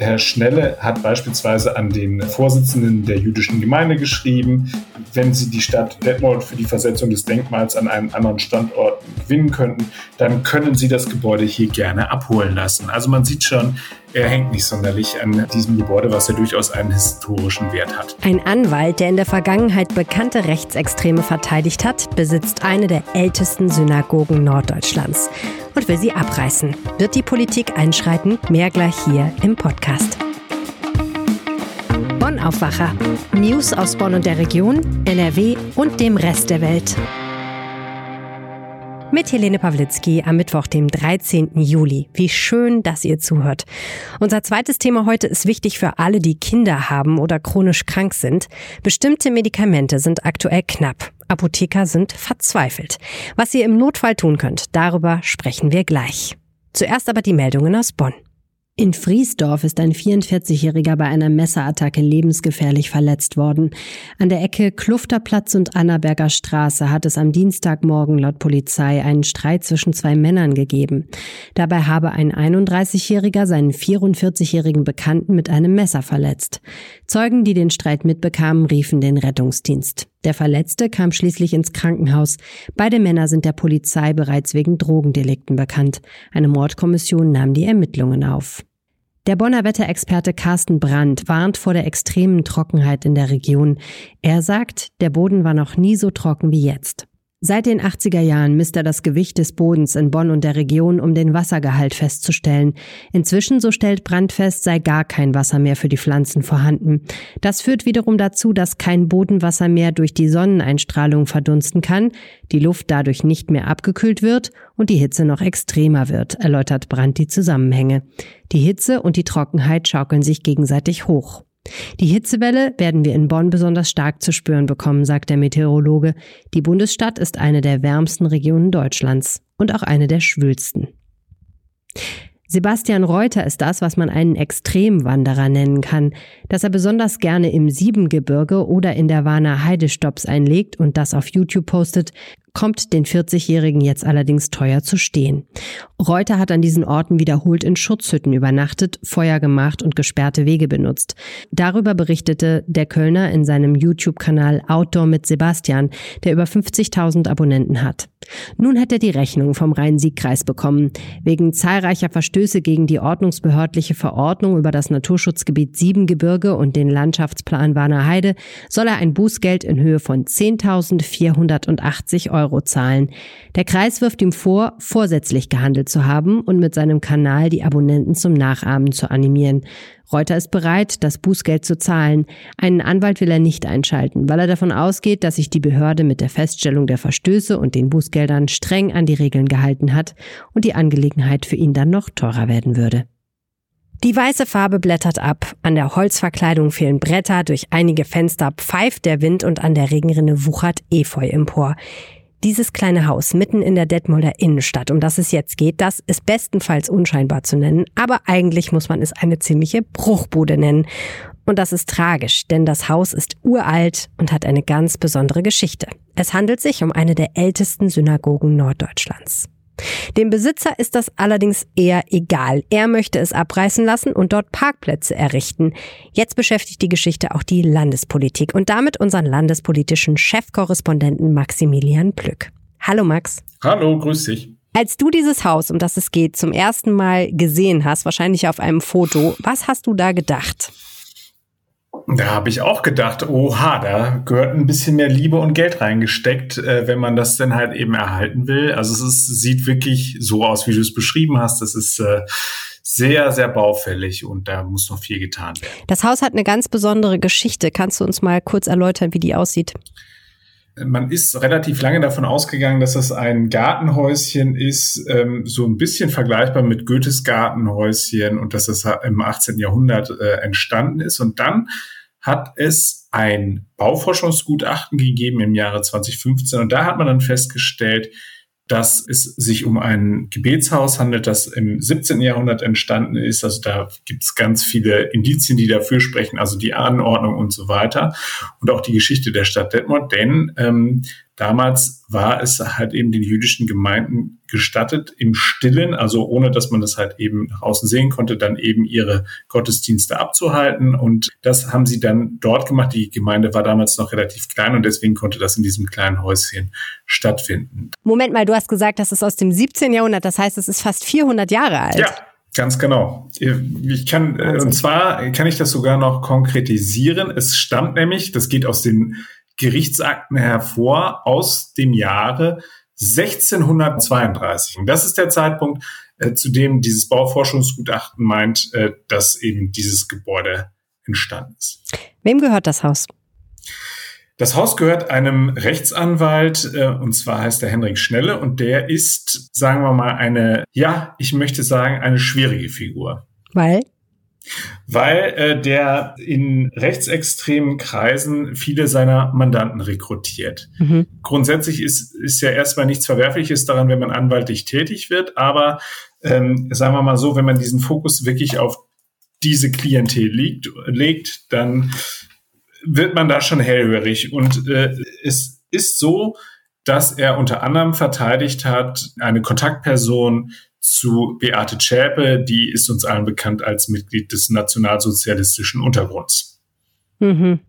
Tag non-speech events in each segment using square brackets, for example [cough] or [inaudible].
Herr Schnelle hat beispielsweise an den Vorsitzenden der jüdischen Gemeinde geschrieben, wenn sie die Stadt Detmold für die Versetzung des Denkmals an einen anderen Standort gewinnen könnten, dann können sie das Gebäude hier gerne abholen lassen. Also man sieht schon, er hängt nicht sonderlich an diesem Gebäude, was ja durchaus einen historischen Wert hat. Ein Anwalt, der in der Vergangenheit bekannte Rechtsextreme verteidigt hat, besitzt eine der ältesten Synagogen Norddeutschlands und will sie abreißen. Wird die Politik einschreiten? Mehr gleich hier im Podcast. Bonn Aufwacher. News aus Bonn und der Region, NRW und dem Rest der Welt. Mit Helene Pawlitzki am Mittwoch, dem 13. Juli. Wie schön, dass ihr zuhört. Unser zweites Thema heute ist wichtig für alle, die Kinder haben oder chronisch krank sind. Bestimmte Medikamente sind aktuell knapp. Apotheker sind verzweifelt. Was ihr im Notfall tun könnt, darüber sprechen wir gleich. Zuerst aber die Meldungen aus Bonn. In Friesdorf ist ein 44-Jähriger bei einer Messerattacke lebensgefährlich verletzt worden. An der Ecke Klufterplatz und Annaberger Straße hat es am Dienstagmorgen laut Polizei einen Streit zwischen zwei Männern gegeben. Dabei habe ein 31-Jähriger seinen 44-jährigen Bekannten mit einem Messer verletzt. Zeugen, die den Streit mitbekamen, riefen den Rettungsdienst. Der Verletzte kam schließlich ins Krankenhaus. Beide Männer sind der Polizei bereits wegen Drogendelikten bekannt. Eine Mordkommission nahm die Ermittlungen auf. Der Bonner Wetterexperte Carsten Brandt warnt vor der extremen Trockenheit in der Region. Er sagt, der Boden war noch nie so trocken wie jetzt. Seit den 80er Jahren misst er das Gewicht des Bodens in Bonn und der Region, um den Wassergehalt festzustellen. Inzwischen, so stellt Brandt fest, sei gar kein Wasser mehr für die Pflanzen vorhanden. Das führt wiederum dazu, dass kein Bodenwasser mehr durch die Sonneneinstrahlung verdunsten kann, die Luft dadurch nicht mehr abgekühlt wird und die Hitze noch extremer wird, erläutert Brandt die Zusammenhänge. Die Hitze und die Trockenheit schaukeln sich gegenseitig hoch. Die Hitzewelle werden wir in Bonn besonders stark zu spüren bekommen, sagt der Meteorologe. Die Bundesstadt ist eine der wärmsten Regionen Deutschlands und auch eine der schwülsten. Sebastian Reuter ist das, was man einen Extremwanderer nennen kann, dass er besonders gerne im Siebengebirge oder in der Warner Heide Stopps einlegt und das auf YouTube postet, kommt den 40-Jährigen jetzt allerdings teuer zu stehen. Reuter hat an diesen Orten wiederholt in Schutzhütten übernachtet, Feuer gemacht und gesperrte Wege benutzt. Darüber berichtete der Kölner in seinem YouTube-Kanal Outdoor mit Sebastian, der über 50.000 Abonnenten hat. Nun hat er die Rechnung vom Rhein-Sieg-Kreis bekommen. Wegen zahlreicher Verstöße gegen die ordnungsbehördliche Verordnung über das Naturschutzgebiet Siebengebirge und den Landschaftsplan Warner Heide soll er ein Bußgeld in Höhe von 10.480 Euro Euro zahlen. Der Kreis wirft ihm vor, vorsätzlich gehandelt zu haben und mit seinem Kanal die Abonnenten zum Nachahmen zu animieren. Reuter ist bereit, das Bußgeld zu zahlen. Einen Anwalt will er nicht einschalten, weil er davon ausgeht, dass sich die Behörde mit der Feststellung der Verstöße und den Bußgeldern streng an die Regeln gehalten hat und die Angelegenheit für ihn dann noch teurer werden würde. Die weiße Farbe blättert ab, an der Holzverkleidung fehlen Bretter, durch einige Fenster pfeift der Wind und an der Regenrinne wuchert Efeu empor. Dieses kleine Haus mitten in der Detmolder Innenstadt, um das es jetzt geht, das ist bestenfalls unscheinbar zu nennen, aber eigentlich muss man es eine ziemliche Bruchbude nennen. Und das ist tragisch, denn das Haus ist uralt und hat eine ganz besondere Geschichte. Es handelt sich um eine der ältesten Synagogen Norddeutschlands. Dem Besitzer ist das allerdings eher egal. Er möchte es abreißen lassen und dort Parkplätze errichten. Jetzt beschäftigt die Geschichte auch die Landespolitik und damit unseren landespolitischen Chefkorrespondenten Maximilian Plück. Hallo Max. Hallo, grüß dich. Als du dieses Haus, um das es geht, zum ersten Mal gesehen hast, wahrscheinlich auf einem Foto, was hast du da gedacht? Da habe ich auch gedacht, oha, da gehört ein bisschen mehr Liebe und Geld reingesteckt, äh, wenn man das dann halt eben erhalten will. Also es ist, sieht wirklich so aus, wie du es beschrieben hast. Das ist äh, sehr, sehr baufällig und da muss noch viel getan werden. Das Haus hat eine ganz besondere Geschichte. Kannst du uns mal kurz erläutern, wie die aussieht? man ist relativ lange davon ausgegangen, dass das ein Gartenhäuschen ist, ähm, so ein bisschen vergleichbar mit Goethes Gartenhäuschen und dass das im 18. Jahrhundert äh, entstanden ist. Und dann hat es ein Bauforschungsgutachten gegeben im Jahre 2015 und da hat man dann festgestellt, dass es sich um ein Gebetshaus handelt, das im 17. Jahrhundert entstanden ist. Also da gibt es ganz viele Indizien, die dafür sprechen, also die Anordnung und so weiter und auch die Geschichte der Stadt Detmold. Denn ähm, damals war es halt eben den jüdischen Gemeinden gestattet, im Stillen, also ohne dass man das halt eben nach außen sehen konnte, dann eben ihre Gottesdienste abzuhalten. Und das haben sie dann dort gemacht. Die Gemeinde war damals noch relativ klein und deswegen konnte das in diesem kleinen Häuschen stattfinden. Moment mal, du hast gesagt, das ist aus dem 17. Jahrhundert, das heißt, es ist fast 400 Jahre alt. Ja, Ganz genau. Ich kann, äh, Wahnsinn. und zwar kann ich das sogar noch konkretisieren. Es stammt nämlich, das geht aus den Gerichtsakten hervor, aus dem Jahre 1632. Und das ist der Zeitpunkt, äh, zu dem dieses Bauforschungsgutachten meint, äh, dass eben dieses Gebäude entstanden ist. Wem gehört das Haus? Das Haus gehört einem Rechtsanwalt, äh, und zwar heißt er Henrik Schnelle, und der ist, sagen wir mal, eine, ja, ich möchte sagen, eine schwierige Figur. Weil? Weil äh, der in rechtsextremen Kreisen viele seiner Mandanten rekrutiert. Mhm. Grundsätzlich ist, ist ja erstmal nichts Verwerfliches daran, wenn man anwaltlich tätig wird, aber ähm, sagen wir mal so, wenn man diesen Fokus wirklich auf diese Klientel liegt, legt, dann wird man da schon hellhörig. Und äh, es ist so, dass er unter anderem verteidigt hat, eine Kontaktperson zu Beate Zschäpe, die ist uns allen bekannt als Mitglied des nationalsozialistischen Untergrunds. Mhm.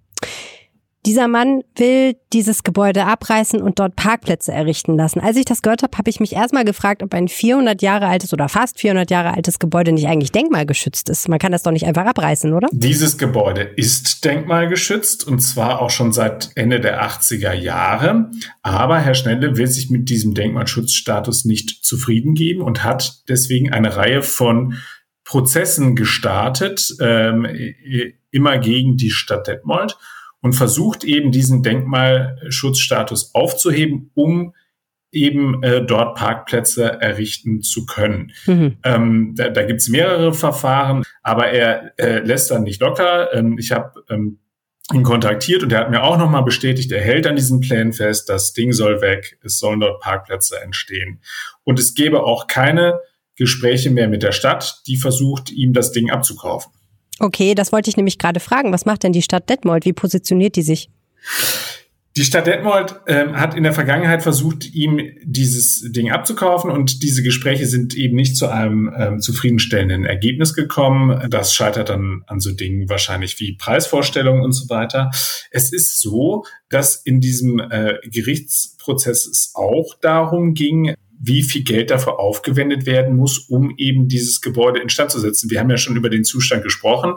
Dieser Mann will dieses Gebäude abreißen und dort Parkplätze errichten lassen. Als ich das gehört habe, habe ich mich erstmal gefragt, ob ein 400 Jahre altes oder fast 400 Jahre altes Gebäude nicht eigentlich denkmalgeschützt ist. Man kann das doch nicht einfach abreißen, oder? Dieses Gebäude ist denkmalgeschützt und zwar auch schon seit Ende der 80er Jahre. Aber Herr Schnelle will sich mit diesem Denkmalschutzstatus nicht zufrieden geben und hat deswegen eine Reihe von Prozessen gestartet, ähm, immer gegen die Stadt Detmold und versucht eben diesen Denkmalschutzstatus aufzuheben, um eben äh, dort Parkplätze errichten zu können. Mhm. Ähm, da da gibt es mehrere Verfahren, aber er äh, lässt dann nicht locker. Ähm, ich habe ähm, ihn kontaktiert und er hat mir auch nochmal bestätigt, er hält an diesen Plänen fest, das Ding soll weg, es sollen dort Parkplätze entstehen. Und es gäbe auch keine Gespräche mehr mit der Stadt, die versucht, ihm das Ding abzukaufen. Okay, das wollte ich nämlich gerade fragen. Was macht denn die Stadt Detmold? Wie positioniert die sich? Die Stadt Detmold ähm, hat in der Vergangenheit versucht, ihm dieses Ding abzukaufen und diese Gespräche sind eben nicht zu einem ähm, zufriedenstellenden Ergebnis gekommen. Das scheitert dann an so Dingen wahrscheinlich wie Preisvorstellungen und so weiter. Es ist so, dass in diesem äh, Gerichtsprozess es auch darum ging, wie viel Geld dafür aufgewendet werden muss, um eben dieses Gebäude instand zu setzen. Wir haben ja schon über den Zustand gesprochen.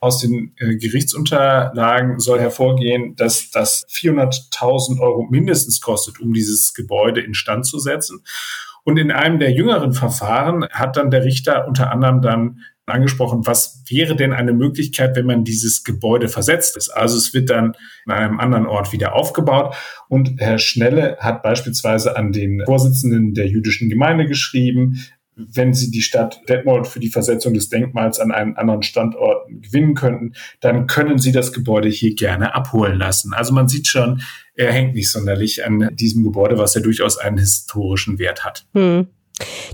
Aus den äh, Gerichtsunterlagen soll hervorgehen, dass das 400.000 Euro mindestens kostet, um dieses Gebäude instand zu setzen. Und in einem der jüngeren Verfahren hat dann der Richter unter anderem dann angesprochen, was wäre denn eine Möglichkeit, wenn man dieses Gebäude versetzt ist. Also es wird dann an einem anderen Ort wieder aufgebaut. Und Herr Schnelle hat beispielsweise an den Vorsitzenden der jüdischen Gemeinde geschrieben, wenn Sie die Stadt Detmold für die Versetzung des Denkmals an einen anderen Standort gewinnen könnten, dann können Sie das Gebäude hier gerne abholen lassen. Also man sieht schon, er hängt nicht sonderlich an diesem Gebäude, was ja durchaus einen historischen Wert hat. Hm.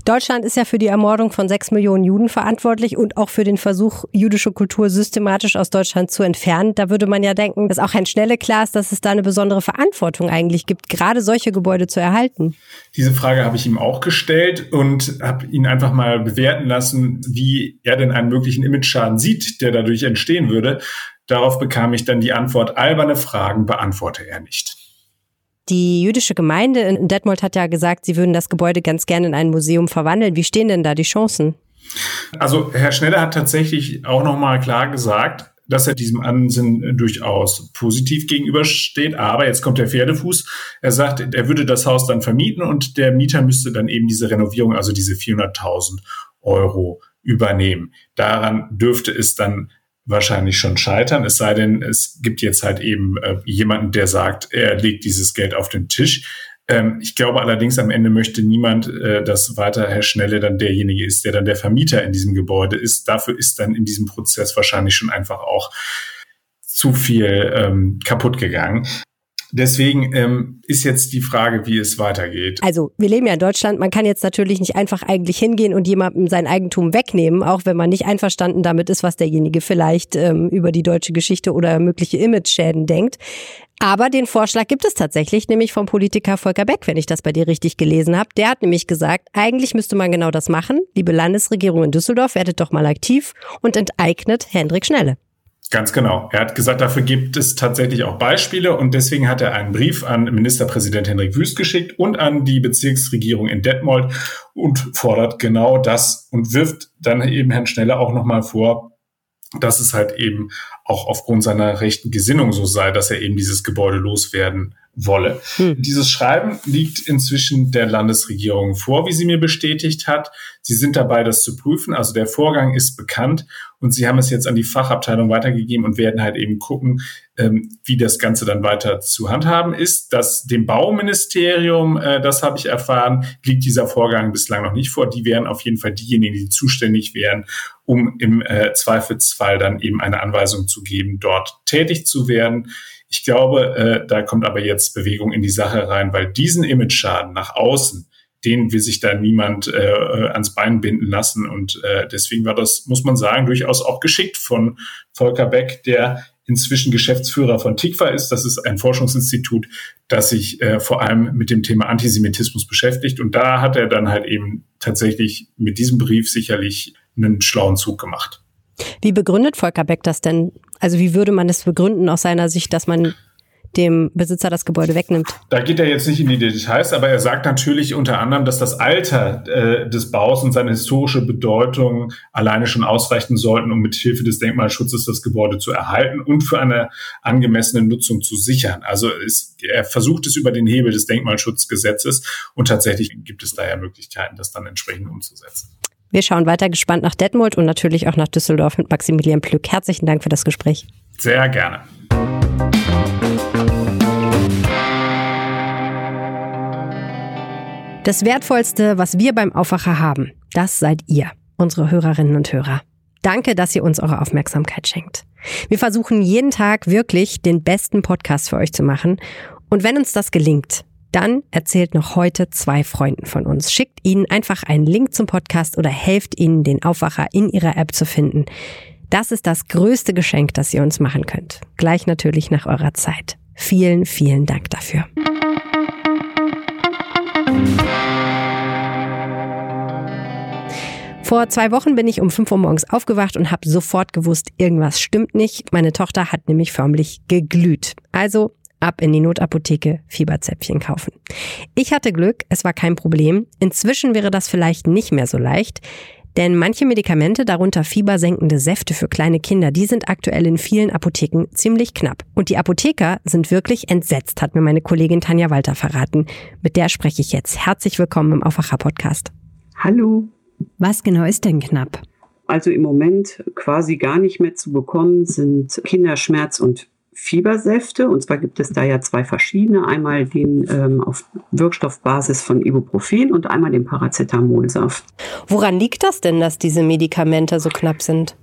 Deutschland ist ja für die Ermordung von sechs Millionen Juden verantwortlich und auch für den Versuch, jüdische Kultur systematisch aus Deutschland zu entfernen. Da würde man ja denken, dass auch ein Schnelle klar ist, dass es da eine besondere Verantwortung eigentlich gibt, gerade solche Gebäude zu erhalten. Diese Frage habe ich ihm auch gestellt und habe ihn einfach mal bewerten lassen, wie er denn einen möglichen Imageschaden sieht, der dadurch entstehen würde. Darauf bekam ich dann die Antwort, alberne Fragen beantworte er nicht. Die jüdische Gemeinde in Detmold hat ja gesagt, sie würden das Gebäude ganz gerne in ein Museum verwandeln. Wie stehen denn da die Chancen? Also Herr Schnelle hat tatsächlich auch noch mal klar gesagt, dass er diesem Ansinnen durchaus positiv gegenübersteht. Aber jetzt kommt der Pferdefuß. Er sagt, er würde das Haus dann vermieten und der Mieter müsste dann eben diese Renovierung, also diese 400.000 Euro übernehmen. Daran dürfte es dann wahrscheinlich schon scheitern, es sei denn, es gibt jetzt halt eben äh, jemanden, der sagt, er legt dieses Geld auf den Tisch. Ähm, ich glaube allerdings, am Ende möchte niemand, äh, dass weiter Herr Schnelle dann derjenige ist, der dann der Vermieter in diesem Gebäude ist. Dafür ist dann in diesem Prozess wahrscheinlich schon einfach auch zu viel ähm, kaputt gegangen. Deswegen ähm, ist jetzt die Frage, wie es weitergeht. Also wir leben ja in Deutschland. Man kann jetzt natürlich nicht einfach eigentlich hingehen und jemandem sein Eigentum wegnehmen, auch wenn man nicht einverstanden damit ist, was derjenige vielleicht ähm, über die deutsche Geschichte oder mögliche Image-Schäden denkt. Aber den Vorschlag gibt es tatsächlich, nämlich vom Politiker Volker Beck, wenn ich das bei dir richtig gelesen habe. Der hat nämlich gesagt, eigentlich müsste man genau das machen. Liebe Landesregierung in Düsseldorf, werdet doch mal aktiv und enteignet Hendrik Schnelle. Ganz genau. Er hat gesagt, dafür gibt es tatsächlich auch Beispiele und deswegen hat er einen Brief an Ministerpräsident Henrik Wüst geschickt und an die Bezirksregierung in Detmold und fordert genau das und wirft dann eben Herrn Schnelle auch nochmal vor, dass es halt eben auch aufgrund seiner rechten Gesinnung so sei, dass er eben dieses Gebäude loswerden wolle. Hm. Dieses Schreiben liegt inzwischen der Landesregierung vor, wie sie mir bestätigt hat. Sie sind dabei, das zu prüfen. Also der Vorgang ist bekannt und sie haben es jetzt an die Fachabteilung weitergegeben und werden halt eben gucken, ähm, wie das Ganze dann weiter zu handhaben ist. Dass dem Bauministerium, äh, das habe ich erfahren, liegt dieser Vorgang bislang noch nicht vor. Die wären auf jeden Fall diejenigen, die zuständig wären, um im äh, Zweifelsfall dann eben eine Anweisung zu geben, dort tätig zu werden. Ich glaube, äh, da kommt aber jetzt Bewegung in die Sache rein, weil diesen Image-Schaden nach außen, den will sich da niemand äh, ans Bein binden lassen. Und äh, deswegen war das, muss man sagen, durchaus auch geschickt von Volker Beck, der inzwischen Geschäftsführer von TIKVA ist. Das ist ein Forschungsinstitut, das sich äh, vor allem mit dem Thema Antisemitismus beschäftigt. Und da hat er dann halt eben tatsächlich mit diesem Brief sicherlich einen schlauen Zug gemacht. Wie begründet Volker Beck das denn? Also wie würde man es begründen aus seiner Sicht, dass man dem Besitzer das Gebäude wegnimmt. Da geht er jetzt nicht in die Details, aber er sagt natürlich unter anderem, dass das Alter äh, des Baus und seine historische Bedeutung alleine schon ausreichen sollten, um mit Hilfe des Denkmalschutzes das Gebäude zu erhalten und für eine angemessene Nutzung zu sichern. Also ist, er versucht es über den Hebel des Denkmalschutzgesetzes und tatsächlich gibt es daher Möglichkeiten, das dann entsprechend umzusetzen. Wir schauen weiter gespannt nach Detmold und natürlich auch nach Düsseldorf mit Maximilian Plück. Herzlichen Dank für das Gespräch. Sehr gerne. Das Wertvollste, was wir beim Aufwacher haben, das seid ihr, unsere Hörerinnen und Hörer. Danke, dass ihr uns eure Aufmerksamkeit schenkt. Wir versuchen jeden Tag wirklich den besten Podcast für euch zu machen. Und wenn uns das gelingt, dann erzählt noch heute zwei Freunden von uns. Schickt ihnen einfach einen Link zum Podcast oder helft ihnen, den Aufwacher in ihrer App zu finden. Das ist das größte Geschenk, das ihr uns machen könnt. Gleich natürlich nach eurer Zeit. Vielen, vielen Dank dafür. Vor zwei Wochen bin ich um 5 Uhr morgens aufgewacht und habe sofort gewusst, irgendwas stimmt nicht. Meine Tochter hat nämlich förmlich geglüht. Also ab in die Notapotheke Fieberzäpfchen kaufen. Ich hatte Glück, es war kein Problem. Inzwischen wäre das vielleicht nicht mehr so leicht. Denn manche Medikamente, darunter fiebersenkende Säfte für kleine Kinder, die sind aktuell in vielen Apotheken ziemlich knapp. Und die Apotheker sind wirklich entsetzt, hat mir meine Kollegin Tanja Walter verraten. Mit der spreche ich jetzt. Herzlich willkommen im Aufwacher Podcast. Hallo. Was genau ist denn knapp? Also im Moment quasi gar nicht mehr zu bekommen sind Kinderschmerz- und Fiebersäfte. Und zwar gibt es da ja zwei verschiedene. Einmal den ähm, auf Wirkstoffbasis von Ibuprofen und einmal den Paracetamolsaft. Woran liegt das denn, dass diese Medikamente so knapp sind?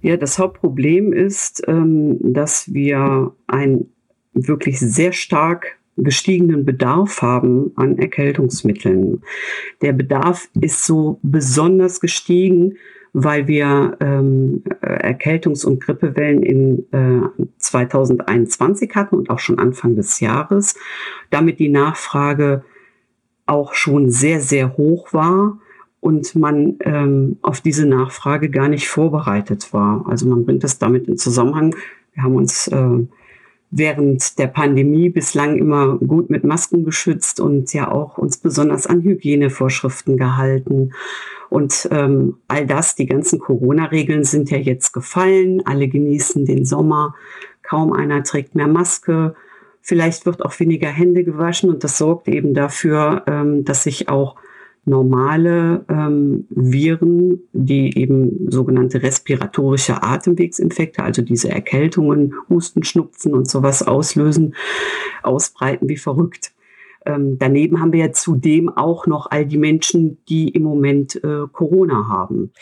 Ja, das Hauptproblem ist, ähm, dass wir einen wirklich sehr stark gestiegenen Bedarf haben an Erkältungsmitteln. Der Bedarf ist so besonders gestiegen, weil wir ähm, Erkältungs- und Grippewellen in äh, 2021 hatten und auch schon Anfang des Jahres. Damit die Nachfrage auch schon sehr, sehr hoch war und man ähm, auf diese Nachfrage gar nicht vorbereitet war. Also man bringt das damit in Zusammenhang. Wir haben uns äh, während der Pandemie bislang immer gut mit Masken geschützt und ja auch uns besonders an Hygienevorschriften gehalten. Und ähm, all das, die ganzen Corona-Regeln sind ja jetzt gefallen. Alle genießen den Sommer. Kaum einer trägt mehr Maske. Vielleicht wird auch weniger Hände gewaschen und das sorgt eben dafür, ähm, dass sich auch normale ähm, Viren, die eben sogenannte respiratorische Atemwegsinfekte, also diese Erkältungen, Husten, Schnupfen und sowas auslösen, ausbreiten wie verrückt. Ähm, daneben haben wir ja zudem auch noch all die Menschen, die im Moment äh, Corona haben.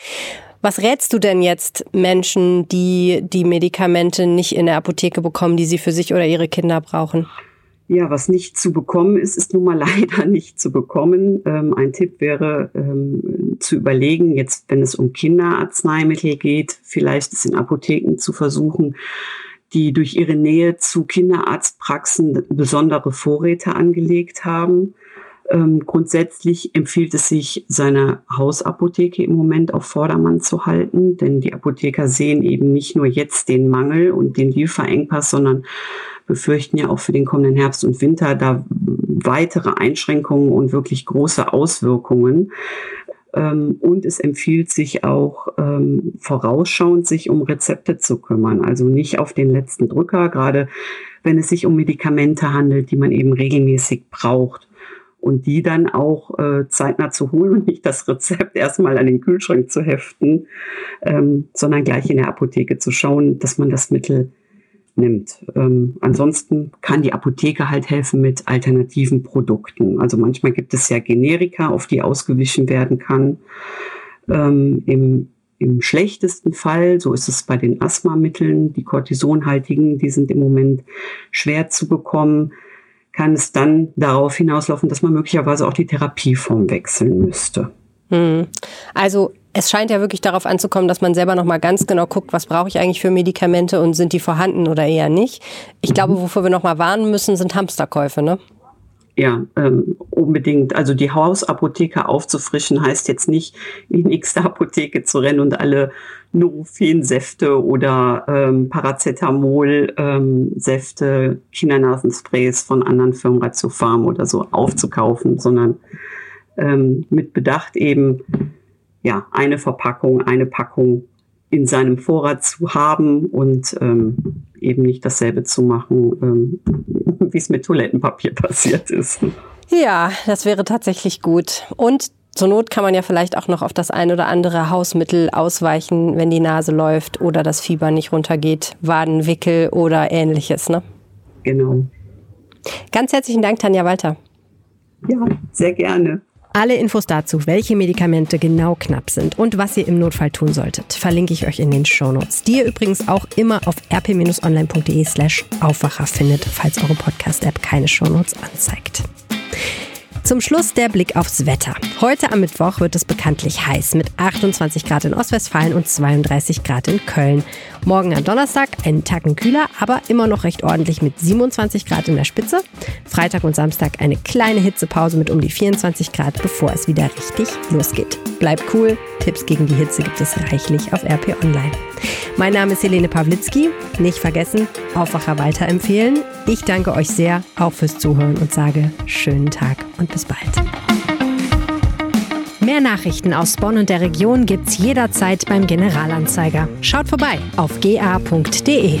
Was rätst du denn jetzt Menschen, die die Medikamente nicht in der Apotheke bekommen, die sie für sich oder ihre Kinder brauchen? Ja, was nicht zu bekommen ist, ist nun mal [laughs] leider nicht zu bekommen. Ähm, ein Tipp wäre ähm, zu überlegen, jetzt wenn es um Kinderarzneimittel geht, vielleicht es in Apotheken zu versuchen, die durch ihre Nähe zu Kinderarztpraxen besondere Vorräte angelegt haben. Ähm, grundsätzlich empfiehlt es sich, seine Hausapotheke im Moment auf Vordermann zu halten, denn die Apotheker sehen eben nicht nur jetzt den Mangel und den Lieferengpass, sondern befürchten ja auch für den kommenden Herbst und Winter da weitere Einschränkungen und wirklich große Auswirkungen. Ähm, und es empfiehlt sich auch ähm, vorausschauend, sich um Rezepte zu kümmern. Also nicht auf den letzten Drücker, gerade wenn es sich um Medikamente handelt, die man eben regelmäßig braucht. Und die dann auch äh, zeitnah zu holen und nicht das Rezept erstmal an den Kühlschrank zu heften, ähm, sondern gleich in der Apotheke zu schauen, dass man das Mittel nimmt. Ähm, ansonsten kann die Apotheke halt helfen mit alternativen Produkten. Also manchmal gibt es ja Generika, auf die ausgewichen werden kann. Ähm, im, Im schlechtesten Fall, so ist es bei den Asthmamitteln, die Cortisonhaltigen, die sind im Moment schwer zu bekommen, kann es dann darauf hinauslaufen, dass man möglicherweise auch die Therapieform wechseln müsste. Hm. Also es scheint ja wirklich darauf anzukommen, dass man selber nochmal ganz genau guckt, was brauche ich eigentlich für Medikamente und sind die vorhanden oder eher nicht. Ich glaube, mhm. wofür wir nochmal warnen müssen, sind Hamsterkäufe, ne? Ja, ähm, unbedingt. Also die Hausapotheke aufzufrischen heißt jetzt nicht, in die nächste Apotheke zu rennen und alle Nurofen-Säfte oder ähm, Paracetamol-Säfte, ähm, Kindernasensprays von anderen Firmen, Ratiofarm oder so aufzukaufen, sondern ähm, mit Bedacht eben ja, eine Verpackung, eine Packung in seinem Vorrat zu haben und ähm, eben nicht dasselbe zu machen, ähm, [laughs] wie es mit Toilettenpapier [laughs] passiert ist. Ja, das wäre tatsächlich gut. Und zur Not kann man ja vielleicht auch noch auf das ein oder andere Hausmittel ausweichen, wenn die Nase läuft oder das Fieber nicht runtergeht, Wadenwickel oder ähnliches, ne? Genau. Ganz herzlichen Dank, Tanja Walter. Ja, sehr gerne. Alle Infos dazu, welche Medikamente genau knapp sind und was ihr im Notfall tun solltet, verlinke ich euch in den Shownotes, die ihr übrigens auch immer auf rp-online.de slash Aufwacher findet, falls eure Podcast-App keine Shownotes anzeigt. Zum Schluss der Blick aufs Wetter. Heute am Mittwoch wird es bekanntlich heiß mit 28 Grad in Ostwestfalen und 32 Grad in Köln. Morgen am Donnerstag einen Tacken kühler, aber immer noch recht ordentlich mit 27 Grad in der Spitze. Freitag und Samstag eine kleine Hitzepause mit um die 24 Grad, bevor es wieder richtig losgeht. Bleibt cool, Tipps gegen die Hitze gibt es reichlich auf RP Online. Mein Name ist Helene Pawlitzki. Nicht vergessen, Aufwacher weiterempfehlen. Ich danke euch sehr auch fürs Zuhören und sage schönen Tag und bis bald. Mehr Nachrichten aus Bonn und der Region gibt's jederzeit beim Generalanzeiger. Schaut vorbei auf ga.de.